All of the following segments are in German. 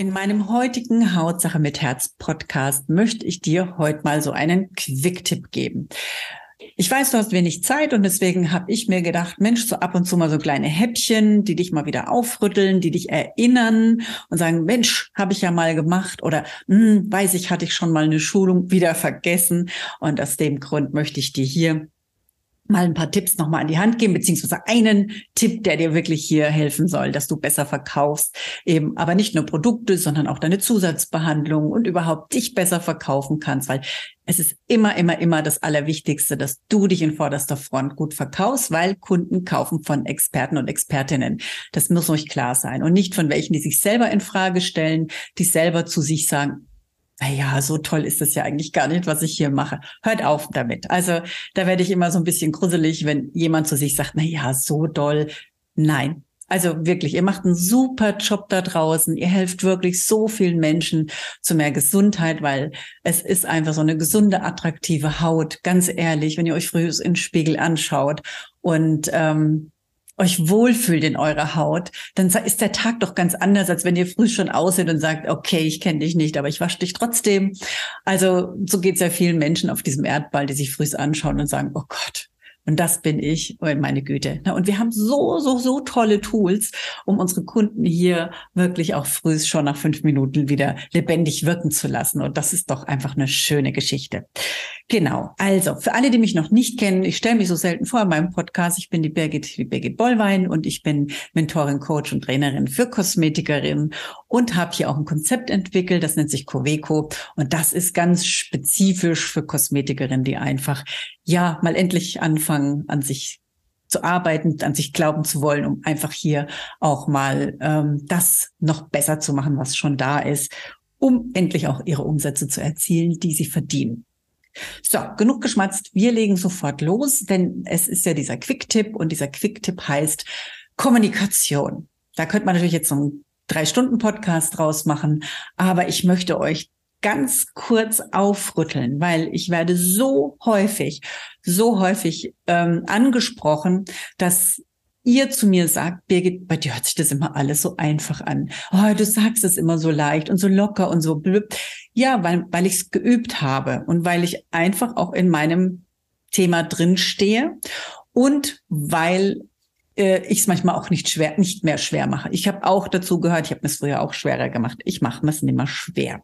In meinem heutigen Hautsache mit Herz Podcast möchte ich dir heute mal so einen Quick-Tipp geben. Ich weiß, du hast wenig Zeit und deswegen habe ich mir gedacht, Mensch, so ab und zu mal so kleine Häppchen, die dich mal wieder aufrütteln, die dich erinnern und sagen, Mensch, habe ich ja mal gemacht oder hm, weiß ich, hatte ich schon mal eine Schulung wieder vergessen. Und aus dem Grund möchte ich dir hier mal ein paar Tipps nochmal an die Hand geben, beziehungsweise einen Tipp, der dir wirklich hier helfen soll, dass du besser verkaufst. Eben, aber nicht nur Produkte, sondern auch deine Zusatzbehandlung und überhaupt dich besser verkaufen kannst, weil es ist immer, immer, immer das Allerwichtigste, dass du dich in vorderster Front gut verkaufst, weil Kunden kaufen von Experten und Expertinnen. Das muss euch klar sein und nicht von welchen, die sich selber in Frage stellen, die selber zu sich sagen, naja, so toll ist das ja eigentlich gar nicht, was ich hier mache. Hört auf damit. Also da werde ich immer so ein bisschen gruselig, wenn jemand zu sich sagt, na ja, so doll. Nein. Also wirklich, ihr macht einen super Job da draußen. Ihr helft wirklich so vielen Menschen zu mehr Gesundheit, weil es ist einfach so eine gesunde, attraktive Haut. Ganz ehrlich, wenn ihr euch früh in den Spiegel anschaut und ähm, euch wohlfühlt in eurer Haut, dann ist der Tag doch ganz anders, als wenn ihr früh schon aussieht und sagt, okay, ich kenne dich nicht, aber ich wasche dich trotzdem. Also so geht es ja vielen Menschen auf diesem Erdball, die sich früh anschauen und sagen, oh Gott, und das bin ich, oh meine Güte. Und wir haben so, so, so tolle Tools, um unsere Kunden hier wirklich auch früh schon nach fünf Minuten wieder lebendig wirken zu lassen. Und das ist doch einfach eine schöne Geschichte. Genau. Also, für alle, die mich noch nicht kennen, ich stelle mich so selten vor in meinem Podcast. Ich bin die Birgit, die Birgit Bollwein und ich bin Mentorin, Coach und Trainerin für Kosmetikerinnen und habe hier auch ein Konzept entwickelt, das nennt sich Coveco. Und das ist ganz spezifisch für Kosmetikerinnen, die einfach, ja, mal endlich anfangen, an sich zu arbeiten, an sich glauben zu wollen, um einfach hier auch mal ähm, das noch besser zu machen, was schon da ist, um endlich auch ihre Umsätze zu erzielen, die sie verdienen. So, genug geschmatzt. Wir legen sofort los, denn es ist ja dieser Quick-Tipp und dieser Quick-Tipp heißt Kommunikation. Da könnte man natürlich jetzt so einen Drei-Stunden-Podcast draus machen, aber ich möchte euch ganz kurz aufrütteln, weil ich werde so häufig, so häufig ähm, angesprochen, dass ihr zu mir sagt, Birgit, bei dir hört sich das immer alles so einfach an. Oh, du sagst es immer so leicht und so locker und so blöd. Ja, weil, weil ich es geübt habe und weil ich einfach auch in meinem Thema drin stehe und weil äh, ich es manchmal auch nicht schwer, nicht mehr schwer mache. Ich habe auch dazu gehört, ich habe es früher auch schwerer gemacht. Ich mache es nicht mehr schwer,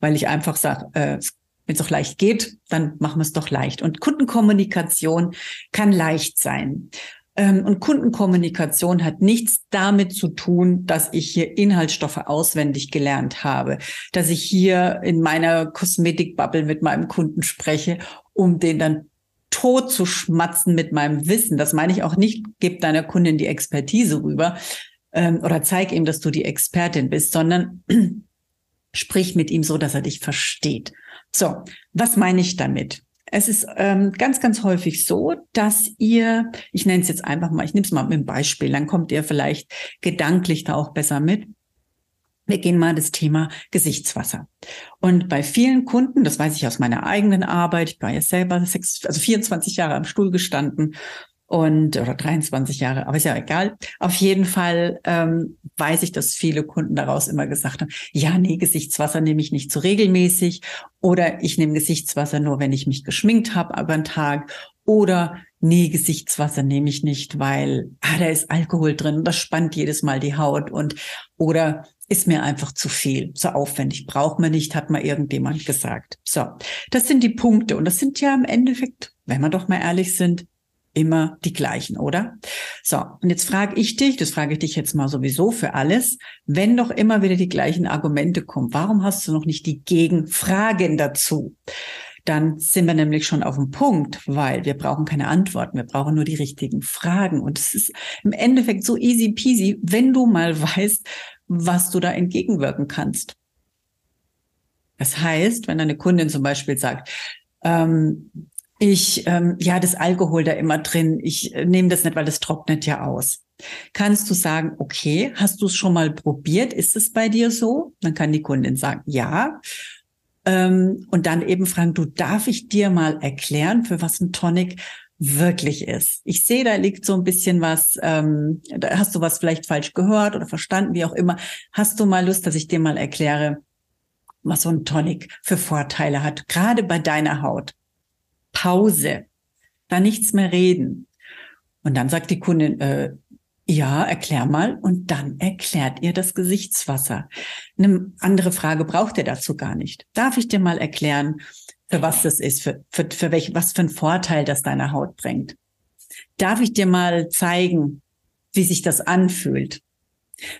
weil ich einfach sage, äh, wenn es doch leicht geht, dann machen wir es doch leicht. Und Kundenkommunikation kann leicht sein. Ähm, und Kundenkommunikation hat nichts damit zu tun, dass ich hier Inhaltsstoffe auswendig gelernt habe, dass ich hier in meiner Kosmetikbubble mit meinem Kunden spreche, um den dann tot zu schmatzen mit meinem Wissen. Das meine ich auch nicht, gib deiner Kundin die Expertise rüber ähm, oder zeig ihm, dass du die Expertin bist, sondern sprich mit ihm so, dass er dich versteht. So, was meine ich damit? Es ist ähm, ganz, ganz häufig so, dass ihr, ich nenne es jetzt einfach mal, ich nehme es mal mit einem Beispiel, dann kommt ihr vielleicht gedanklich da auch besser mit. Wir gehen mal das Thema Gesichtswasser. Und bei vielen Kunden, das weiß ich aus meiner eigenen Arbeit, ich war ja selber sechs, also 24 Jahre am Stuhl gestanden und oder 23 Jahre, aber ist ja egal. Auf jeden Fall ähm, weiß ich, dass viele Kunden daraus immer gesagt haben, ja, nee, Gesichtswasser nehme ich nicht so regelmäßig oder ich nehme Gesichtswasser nur, wenn ich mich geschminkt habe über den Tag oder nee, Gesichtswasser nehme ich nicht, weil ah, da ist Alkohol drin, das spannt jedes Mal die Haut und oder ist mir einfach zu viel, so aufwendig, braucht man nicht, hat mal irgendjemand gesagt. So, das sind die Punkte und das sind ja im Endeffekt, wenn wir doch mal ehrlich sind, immer die gleichen, oder? So, und jetzt frage ich dich, das frage ich dich jetzt mal sowieso für alles, wenn doch immer wieder die gleichen Argumente kommen, warum hast du noch nicht die Gegenfragen dazu? Dann sind wir nämlich schon auf dem Punkt, weil wir brauchen keine Antworten, wir brauchen nur die richtigen Fragen. Und es ist im Endeffekt so easy peasy, wenn du mal weißt, was du da entgegenwirken kannst. Das heißt, wenn eine Kundin zum Beispiel sagt, ähm, ich, ähm, ja, das Alkohol da immer drin, ich äh, nehme das nicht, weil das trocknet ja aus. Kannst du sagen, okay, hast du es schon mal probiert? Ist es bei dir so? Dann kann die Kundin sagen, ja. Ähm, und dann eben fragen, du, darf ich dir mal erklären, für was ein Tonic wirklich ist. Ich sehe, da liegt so ein bisschen was, ähm, da hast du was vielleicht falsch gehört oder verstanden, wie auch immer. Hast du mal Lust, dass ich dir mal erkläre, was so ein Tonic für Vorteile hat, gerade bei deiner Haut? Pause, da nichts mehr reden. Und dann sagt die Kundin, äh, ja, erklär mal. Und dann erklärt ihr das Gesichtswasser. Eine andere Frage braucht ihr dazu gar nicht. Darf ich dir mal erklären, für was das ist, für, für, für welch, was für einen Vorteil das deiner Haut bringt? Darf ich dir mal zeigen, wie sich das anfühlt?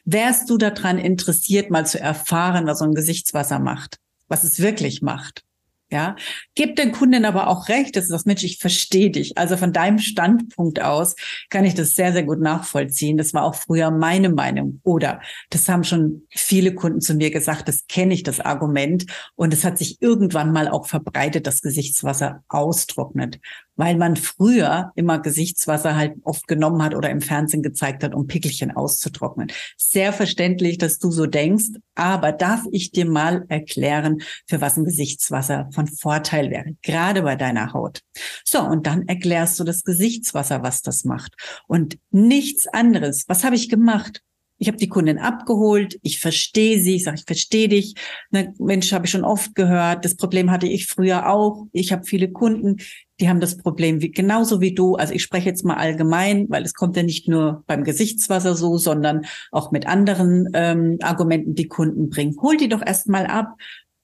Wärst du daran interessiert, mal zu erfahren, was so ein Gesichtswasser macht? Was es wirklich macht? Ja, gib den Kunden aber auch recht, dass das Mensch, ich verstehe dich. Also von deinem Standpunkt aus kann ich das sehr, sehr gut nachvollziehen. Das war auch früher meine Meinung. Oder das haben schon viele Kunden zu mir gesagt, das kenne ich, das Argument. Und es hat sich irgendwann mal auch verbreitet, dass Gesichtswasser austrocknet weil man früher immer Gesichtswasser halt oft genommen hat oder im Fernsehen gezeigt hat, um Pickelchen auszutrocknen. Sehr verständlich, dass du so denkst, aber darf ich dir mal erklären, für was ein Gesichtswasser von Vorteil wäre, gerade bei deiner Haut. So, und dann erklärst du das Gesichtswasser, was das macht. Und nichts anderes. Was habe ich gemacht? Ich habe die Kundin abgeholt, ich verstehe sie, ich sage, ich verstehe dich. Ne, Mensch, habe ich schon oft gehört. Das Problem hatte ich früher auch. Ich habe viele Kunden, die haben das Problem wie, genauso wie du. Also ich spreche jetzt mal allgemein, weil es kommt ja nicht nur beim Gesichtswasser so, sondern auch mit anderen ähm, Argumenten, die Kunden bringen. Hol die doch erst mal ab.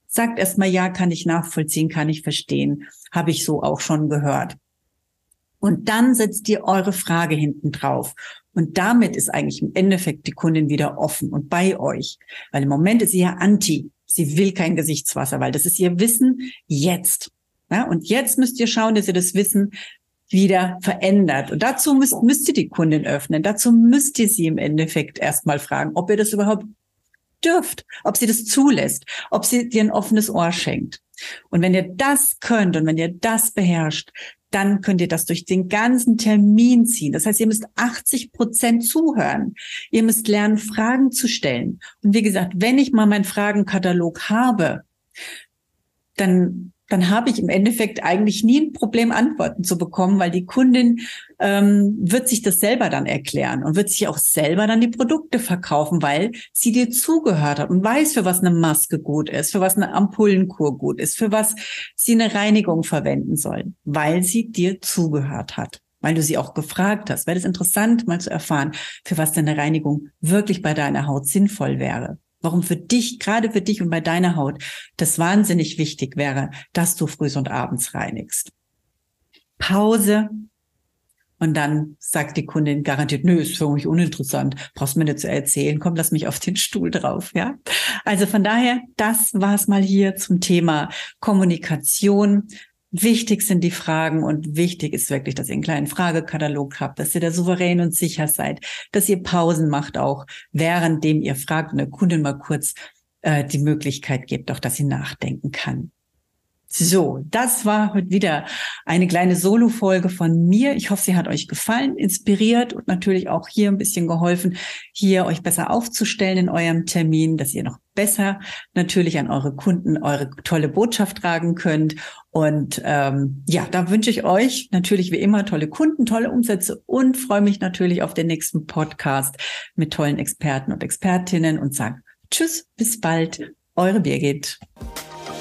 Sagt erst mal, ja, kann ich nachvollziehen, kann ich verstehen. Habe ich so auch schon gehört. Und dann setzt ihr eure Frage hinten drauf. Und damit ist eigentlich im Endeffekt die Kundin wieder offen und bei euch. Weil im Moment ist sie ja anti. Sie will kein Gesichtswasser, weil das ist ihr Wissen jetzt. Ja, und jetzt müsst ihr schauen, dass ihr das Wissen wieder verändert. Und dazu müsst, müsst ihr die Kundin öffnen. Dazu müsst ihr sie im Endeffekt erstmal fragen, ob ihr das überhaupt dürft, ob sie das zulässt, ob sie dir ein offenes Ohr schenkt. Und wenn ihr das könnt und wenn ihr das beherrscht, dann könnt ihr das durch den ganzen Termin ziehen. Das heißt, ihr müsst 80 Prozent zuhören. Ihr müsst lernen, Fragen zu stellen. Und wie gesagt, wenn ich mal meinen Fragenkatalog habe, dann dann habe ich im Endeffekt eigentlich nie ein Problem, Antworten zu bekommen, weil die Kundin ähm, wird sich das selber dann erklären und wird sich auch selber dann die Produkte verkaufen, weil sie dir zugehört hat und weiß, für was eine Maske gut ist, für was eine Ampullenkur gut ist, für was sie eine Reinigung verwenden soll, weil sie dir zugehört hat weil du sie auch gefragt hast. Wäre es interessant, mal zu erfahren, für was deine Reinigung wirklich bei deiner Haut sinnvoll wäre warum für dich, gerade für dich und bei deiner Haut, das wahnsinnig wichtig wäre, dass du früh und abends reinigst. Pause. Und dann sagt die Kundin garantiert, nö, ist für mich uninteressant, brauchst mir nicht zu erzählen, komm, lass mich auf den Stuhl drauf, ja. Also von daher, das war's mal hier zum Thema Kommunikation. Wichtig sind die Fragen und wichtig ist wirklich, dass ihr einen kleinen Fragekatalog habt, dass ihr da souverän und sicher seid, dass ihr Pausen macht auch, währenddem ihr fragt und der Kundin mal kurz äh, die Möglichkeit gebt, auch dass sie nachdenken kann. So, das war heute wieder eine kleine Solo-Folge von mir. Ich hoffe, sie hat euch gefallen, inspiriert und natürlich auch hier ein bisschen geholfen, hier euch besser aufzustellen in eurem Termin, dass ihr noch besser natürlich an eure Kunden eure tolle Botschaft tragen könnt. Und ähm, ja, da wünsche ich euch natürlich wie immer tolle Kunden, tolle Umsätze und freue mich natürlich auf den nächsten Podcast mit tollen Experten und Expertinnen und sage Tschüss, bis bald, eure Birgit.